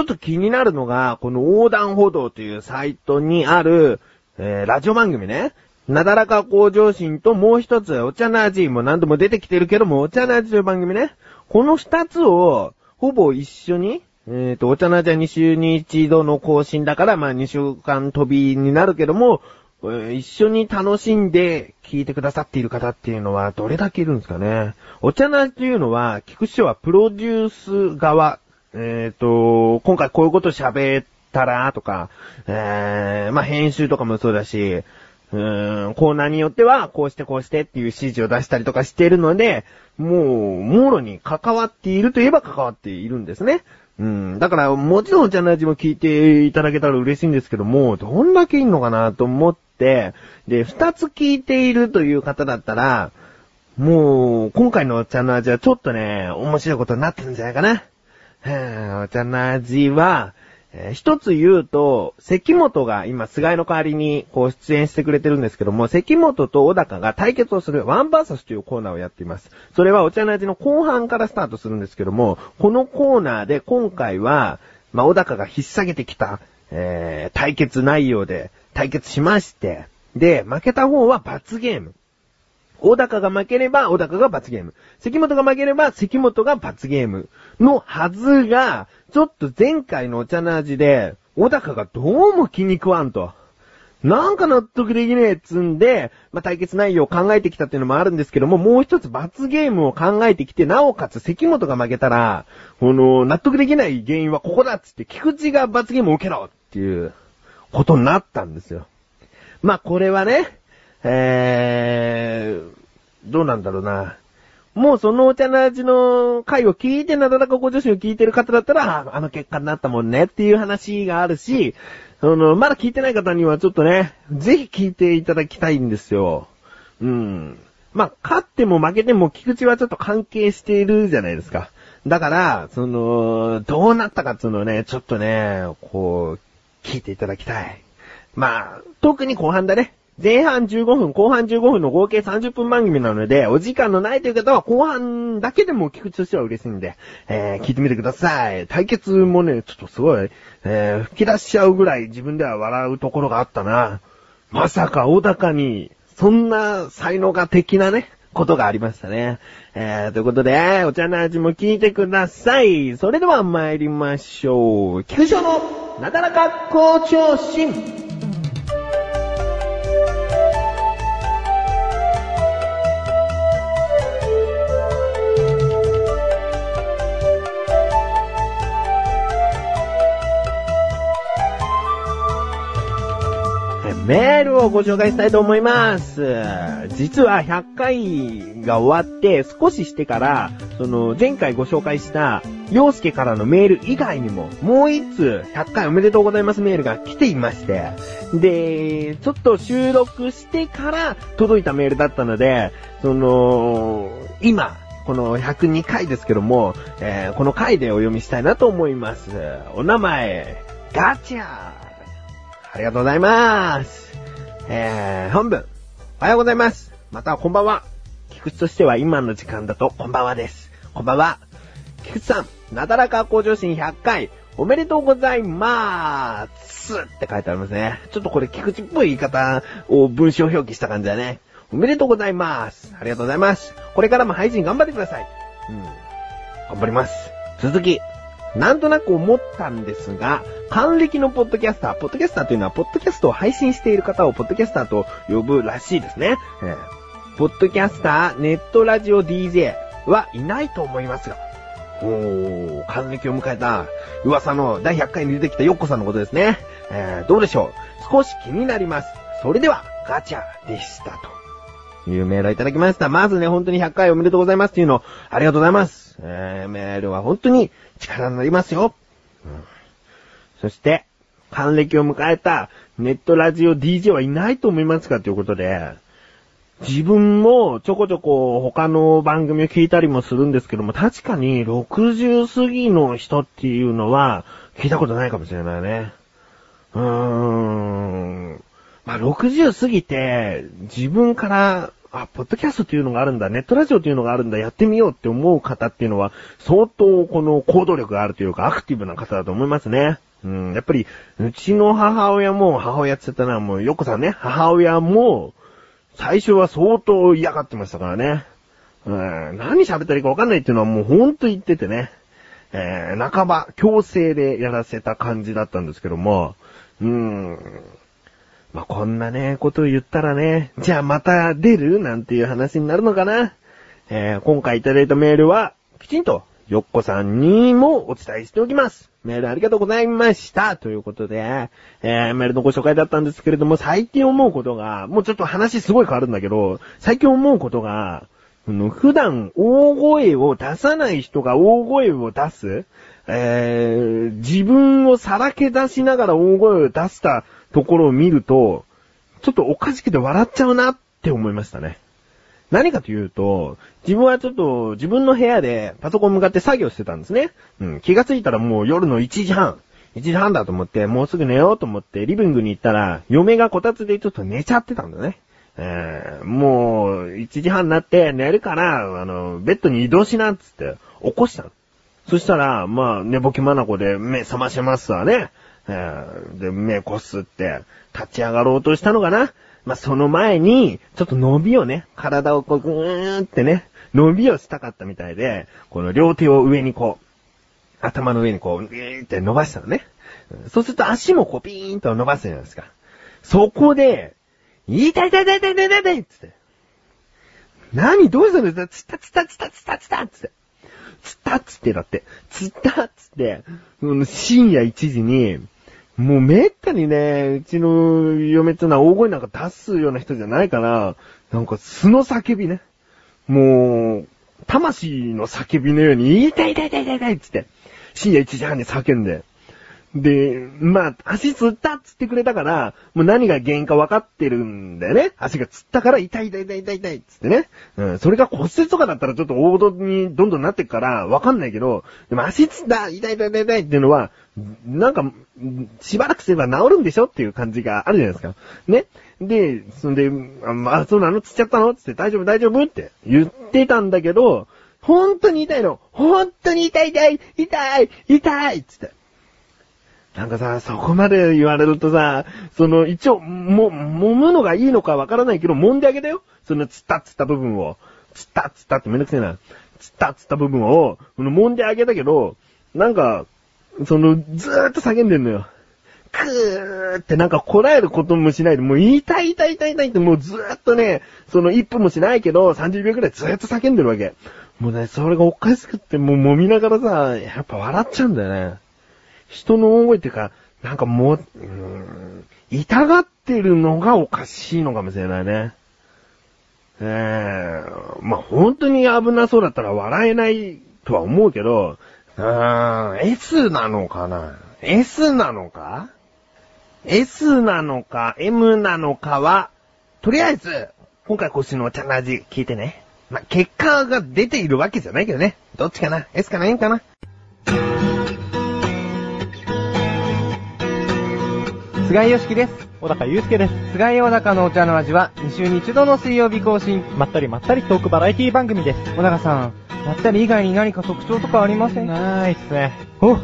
ちょっと気になるのが、この横断歩道というサイトにある、えー、ラジオ番組ね。なだらか向上心ともう一つ、お茶の味も何度も出てきてるけども、お茶の味という番組ね。この二つを、ほぼ一緒に、えっ、ー、と、お茶の味は2週に一度の更新だから、まあ2週間飛びになるけども、一緒に楽しんで聞いてくださっている方っていうのはどれだけいるんですかね。お茶の味というのは、聞く人はプロデュース側、えっ、と、今回こういうこと喋ったらとか、えー、まあ、編集とかもそうだし、うーん、コーナーによっては、こうしてこうしてっていう指示を出したりとかしているので、もう、もろに関わっているといえば関わっているんですね。うん。だから、もちろんお茶の味も聞いていただけたら嬉しいんですけども、どんだけいんのかなと思って、で、二つ聞いているという方だったら、もう、今回のお茶の味はちょっとね、面白いことになってるんじゃないかな。お茶の味は、えー、一つ言うと、関本が今、菅井の代わりに、こう、出演してくれてるんですけども、関本と小高が対決をするワンバーサスというコーナーをやっています。それはお茶の味の後半からスタートするんですけども、このコーナーで今回は、まあ、小高が引っ提げてきた、えー、対決内容で対決しまして、で、負けた方は罰ゲーム。小高が負ければ、小高が罰ゲーム。関本が負ければ、関本が罰ゲーム。のはずが、ちょっと前回のお茶の味で、小高がどうも気に食わんと。なんか納得できねえっつんで、まあ、対決内容を考えてきたっていうのもあるんですけども、もう一つ罰ゲームを考えてきて、なおかつ関本が負けたら、この、納得できない原因はここだっつって、菊池が罰ゲームを受けろっていうことになったんですよ。まあ、これはね、えー、どうなんだろうな。もうそのお茶の味の回を聞いて、なだらかご女子を聞いてる方だったら、あの結果になったもんねっていう話があるし、その、まだ聞いてない方にはちょっとね、ぜひ聞いていただきたいんですよ。うん。まあ、勝っても負けても菊池はちょっと関係しているじゃないですか。だから、その、どうなったかっていうのをね、ちょっとね、こう、聞いていただきたい。まあ、特に後半だね。前半15分、後半15分の合計30分番組なので、お時間のないという方は後半だけでも聞くとしては嬉しいんで、えー、聞いてみてください。対決もね、ちょっとすごい、えー、吹き出しちゃうぐらい自分では笑うところがあったな。まさか小高に、そんな才能が的なね、ことがありましたね。えー、ということで、お茶の味も聞いてください。それでは参りましょう。菊池のなだらか校長心。メールをご紹介したいと思います。実は100回が終わって少ししてから、その前回ご紹介した洋介からのメール以外にももう一通100回おめでとうございますメールが来ていまして、で、ちょっと収録してから届いたメールだったので、その、今、この102回ですけども、えー、この回でお読みしたいなと思います。お名前、ガチャありがとうございます。えー、本文。おはようございます。またこんばんは。菊池としては今の時間だとこんばんはです。こんばんは。菊池さん、なだらか向上心100回、おめでとうございまーすって書いてありますね。ちょっとこれ菊池っぽい言い方を文章表記した感じだね。おめでとうございます。ありがとうございます。これからも配信頑張ってください。うん。頑張ります。続き。なんとなく思ったんですが、還暦のポッドキャスター、ポッドキャスターというのは、ポッドキャストを配信している方をポッドキャスターと呼ぶらしいですね。えー、ポッドキャスター、ネットラジオ DJ はいないと思いますが、おー、還暦を迎えた噂の第100回に出てきたヨッコさんのことですね。えー、どうでしょう？少し気になります。それでは、ガチャでしたと。いうメールをいただきました。まずね、本当に100回おめでとうございますっていうの、ありがとうございます。えー、メールは本当に力になりますよ。うん、そして、還暦を迎えたネットラジオ DJ はいないと思いますかということで、自分もちょこちょこ他の番組を聞いたりもするんですけども、確かに60過ぎの人っていうのは聞いたことないかもしれないね。うーん。まあ、60過ぎて自分からあ、ポッドキャストっていうのがあるんだ、ネットラジオっていうのがあるんだ、やってみようって思う方っていうのは、相当この行動力があるというか、アクティブな方だと思いますね。うん、やっぱり、うちの母親も、母親って言ったのはもう、よこさんね、母親も、最初は相当嫌がってましたからね。うん、何喋ったらいいかわかんないっていうのはもうほんと言っててね。えー、半ば強制でやらせた感じだったんですけども、うーん。まあ、こんなね、ことを言ったらね、じゃあまた出るなんていう話になるのかな？えー、今回いただいたメールは、きちんと、よっこさんにもお伝えしておきます。メールありがとうございました。ということで、えー、メールのご紹介だったんですけれども、最近思うことが、もうちょっと話すごい変わるんだけど、最近思うことが、普段大声を出さない人が大声を出す、えー、自分をさらけ出しながら大声を出したところを見ると、ちょっとおかしくて笑っちゃうなって思いましたね。何かというと、自分はちょっと自分の部屋でパソコン向かって作業してたんですね。うん、気がついたらもう夜の1時半。1時半だと思って、もうすぐ寝ようと思ってリビングに行ったら、嫁がこたつでちょっと寝ちゃってたんだね。えー、もう、1時半になって寝るから、あの、ベッドに移動しなっつって、起こしたの。そしたら、まあ、寝ぼけまなこで目覚ましますわね。えー、で、目こすって、立ち上がろうとしたのかな？まあ、その前に、ちょっと伸びをね、体をこう、ぐーってね、伸びをしたかったみたいで、この両手を上にこう、頭の上にこう、ぐーって伸ばしたのね。そうすると足もこう、ピーンと伸ばすじゃないですか。そこで、痛い痛い痛い痛い痛い痛いって。何？どうしたの？つったつったつったつったつったつって。つったっつってだって。つったっつって、深夜1時に、もうめったにね、うちの嫁ってのは大声なんか出すような人じゃないから、なんか素の叫びね。もう、魂の叫びのように、痛い痛い痛い痛い痛いっつって、深夜1時半に叫んで、で、まあ、足つったっつってくれたから、もう何が原因か分かってるんだよね。足がつったから痛い痛い痛い痛い痛いっつってね。うん、それが骨折とかだったらちょっと大事にどんどんなってくから分かんないけど、でも足つった痛い痛い痛い痛いっていうのは、なんか、しばらくすれば治るんでしょっていう感じがあるじゃないですか。ね。で、そんで、あ、あそうなの？つっちゃったの？つって大丈夫大丈夫？って言ってたんだけど、本当に痛いの。本当に痛い痛い痛い痛いつって。なんかさ、そこまで言われるとさ、その、一応、も、揉むのがいいのかわからないけど、揉んであげたよ。その、つったつった部分を。つったつったってめんどくせえな。つったつった部分を、その、揉んであげたけど、なんか、その、ずーっと叫んでんのよ。くーってなんかこらえることもしないで、もう痛い痛い痛い痛いってもうずーっとね、その1分もしないけど、30秒くらいずーっと叫んでるわけ。もうね、それがおかしくってもう揉みながらさ、やっぱ笑っちゃうんだよね。人の大声っていうか、なんかもう、ん、痛がってるのがおかしいのかもしれないね。ええー、まあ、本当に危なそうだったら笑えないとは思うけど、うーん、S なのかな ?S なのか ?S なのか ?M なのかは、とりあえず、今回腰のお茶の味聞いてね。まあ、結果が出ているわけじゃないけどね。どっちかな ?S かな ?M かな？菅井よしきです。小高祐介です。菅井小高のお茶の味は2週に1度の水曜日更新。まったりまったりトークバラエティ番組です。小高さん、まったり以外に何か特徴とかありません？ないっすね。お、お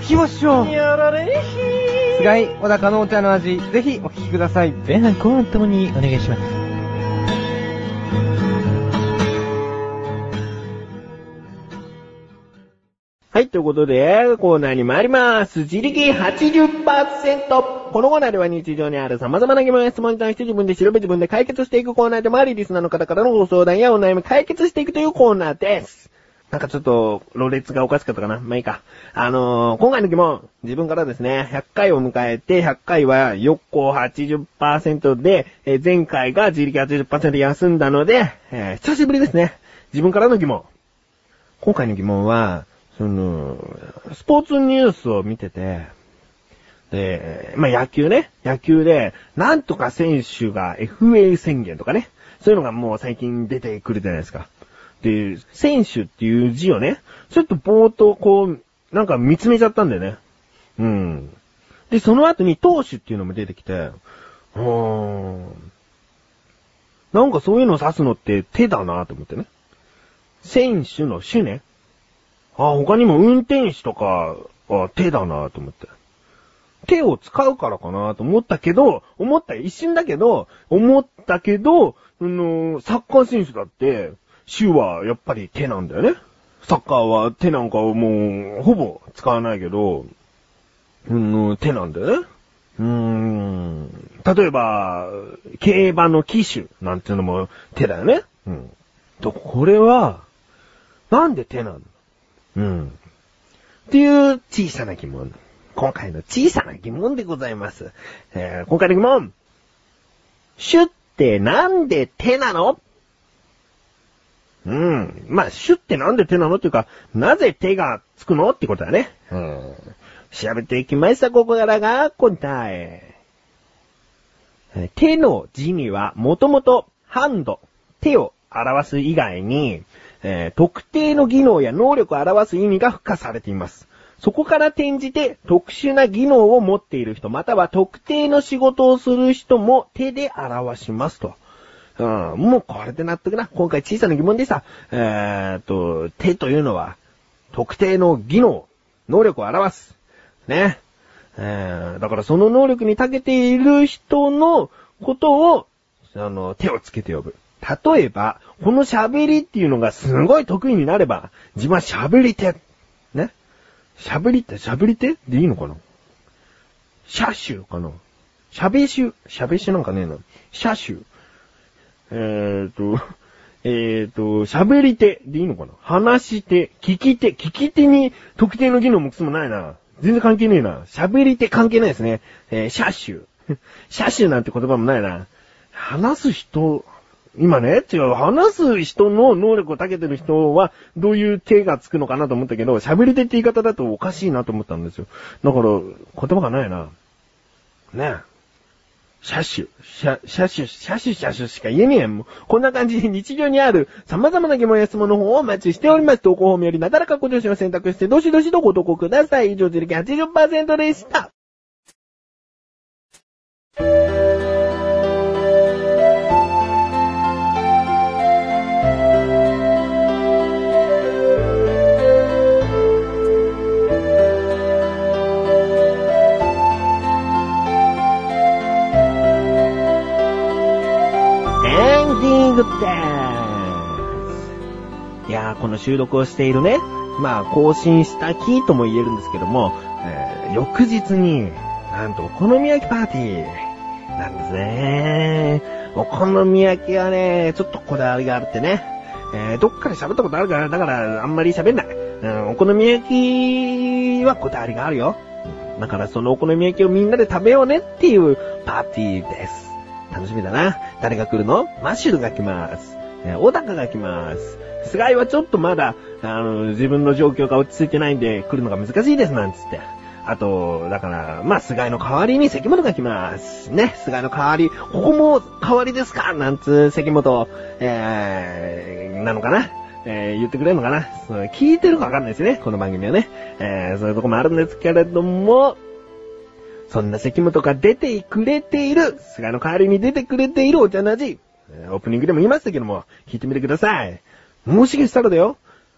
聞きましょう。やられひー。菅井小高のお茶の味、ぜひお聞きください。前半後半ともにお願いします。はい、ということで、コーナーに参ります。自力80%。このコーナーでは日常にある様々な疑問や質問に対して自分で調べ自分で解決していくコーナーでもあり、リスナーの方からのご相談やお悩み解決していくというコーナーです。なんかちょっと、ろれつがおかしかったかなまあいいか。あのー、今回の疑問、自分からですね、100回を迎えて、100回は4個80%で、えー、前回が自力80%で休んだので、えー、久しぶりですね。自分からの疑問。今回の疑問は、その、スポーツニュースを見てて、で、まあ、野球ね。野球で、なんとか選手が FA 宣言とかね。そういうのがもう最近出てくるじゃないですか。で、選手っていう字をね、ちょっとぼーっとこう、なんか見つめちゃったんだよね。うん。で、その後に投手っていうのも出てきて、うーん。なんかそういうのを指すのって手だなと思ってね。選手の手ね。あ、他にも運転手とかは手だなと思って。手を使うからかなと思ったけど、思った一瞬だけど、思ったけど、あのーサッカー選手だって、手はやっぱり手なんだよね。サッカーは手なんかもう、ほぼ使わないけど、うん、手なんだよね。うーん。例えば、競馬の騎手なんていうのも手だよね。うん。と、これは、なんで手なの？うん。っていう小さな疑問。今回の小さな疑問でございます。えー今回の疑問。シュってなんで手なの？うん。まあ、シュってなんで手なのっていうか、なぜ手がつくのってことだね。うん。調べていきました、ここからが答え。えー手の字には、もともと、ハンド、手を表す以外に、えー特定の技能や能力を表す意味が付加されています。そこから転じて特殊な技能を持っている人、または特定の仕事をする人も手で表しますと。うん、もうこれで納得な。今回小さな疑問でした。えーっと、手というのは、特定の技能、能力を表す。ね。えーだからその能力に長けている人のことを、あの、手をつけて呼ぶ。例えば、この喋りっていうのがすごい得意になれば、自分は喋り手。ね？喋り手、喋り手？でいいのかな？車種かな？喋り手、喋り手なんかねえな。車種。えーと、えーと、喋り手でいいのかな？話し手、聞き手、聞き手に特定の技能もくすもないな。全然関係ねえな。喋り手関係ないですね。えー、車種。車種なんて言葉もないな。話す人、今ね、違う、話す人の能力を長けてる人は、どういう手がつくのかなと思ったけど、喋り手って言い方だとおかしいなと思ったんですよ。だから、言葉がないな。ねえ。車種、車、車種、車種、車種しか言えねえやん。もうこんな感じで日常にある様々な疑問や質問の方をお待ちしております。投稿フォームよりなだらかご助手を選択して、どしどしとご投稿ください。以上、自力80%でした。この収録をしているね、まあ、更新した日とも言えるんですけども、えー翌日に、なんとお好み焼きパーティーなんですね。お好み焼きはね、ちょっとこだわりがあるってね。えーどっかで喋ったことあるから、だからあんまり喋んない。うん、お好み焼きはこだわりがあるよ。だからそのお好み焼きをみんなで食べようねっていうパーティーです。楽しみだな。誰が来るの？マッシュルが来ます。えー、小高が来ます。菅井はちょっとまだ、あの、自分の状況が落ち着いてないんで来るのが難しいですなんつって。あと、だから、まあ、菅井の代わりに関本が来ます。ね、菅井の代わり、ここも代わりですか？なんつ、関本、えー、なのかな？えー、言ってくれるのかな？そ聞いてるかわかんないですね、この番組はね。えー、そういうとこもあるんですけれども、そんな関本が出てくれている、菅の代わりに出てくれているお茶の味。オープニングでも言いましたけども、聞いてみてください。もしかしたらだよ、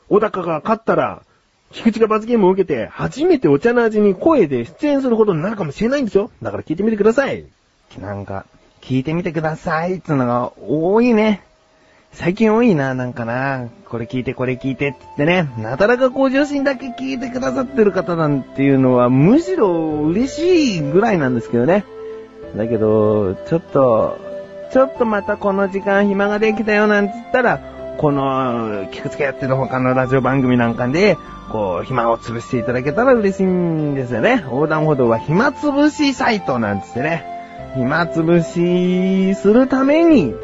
小高が勝ったら、菊池が罰ゲームを受けて、初めてお茶の味に声で出演することになるかもしれないんですよ。だから聞いてみてください。なんか、聞いてみてくださいってのが多いね。最近多いな、なんかな。これ聞いて、これ聞いてって言ってね。なだらか向上心だけ聞いてくださってる方なんていうのは、むしろ嬉しいぐらいなんですけどね。だけど、ちょっと、ちょっとまたこの時間暇ができたよなんて言ったら、この、聞くつけやってる他のラジオ番組なんかで、こう、暇を潰していただけたら嬉しいんですよね。横断歩道は暇つぶしサイトなんつってね。暇つぶしするために、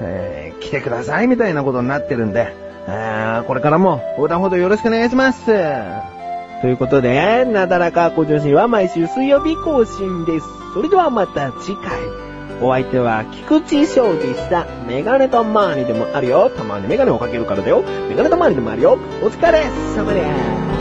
えー来てくださいみたいなことになってるんで、えーこれからも横断歩道よろしくお願いします。ということで、なだらか向上心は毎週水曜日更新です。それではまた次回。お相手は菊池翔でした。メガネとマーニでもあるよ。たまにメガネをかけるからだよ。メガネとマーニでもあるよ。お疲れ様です。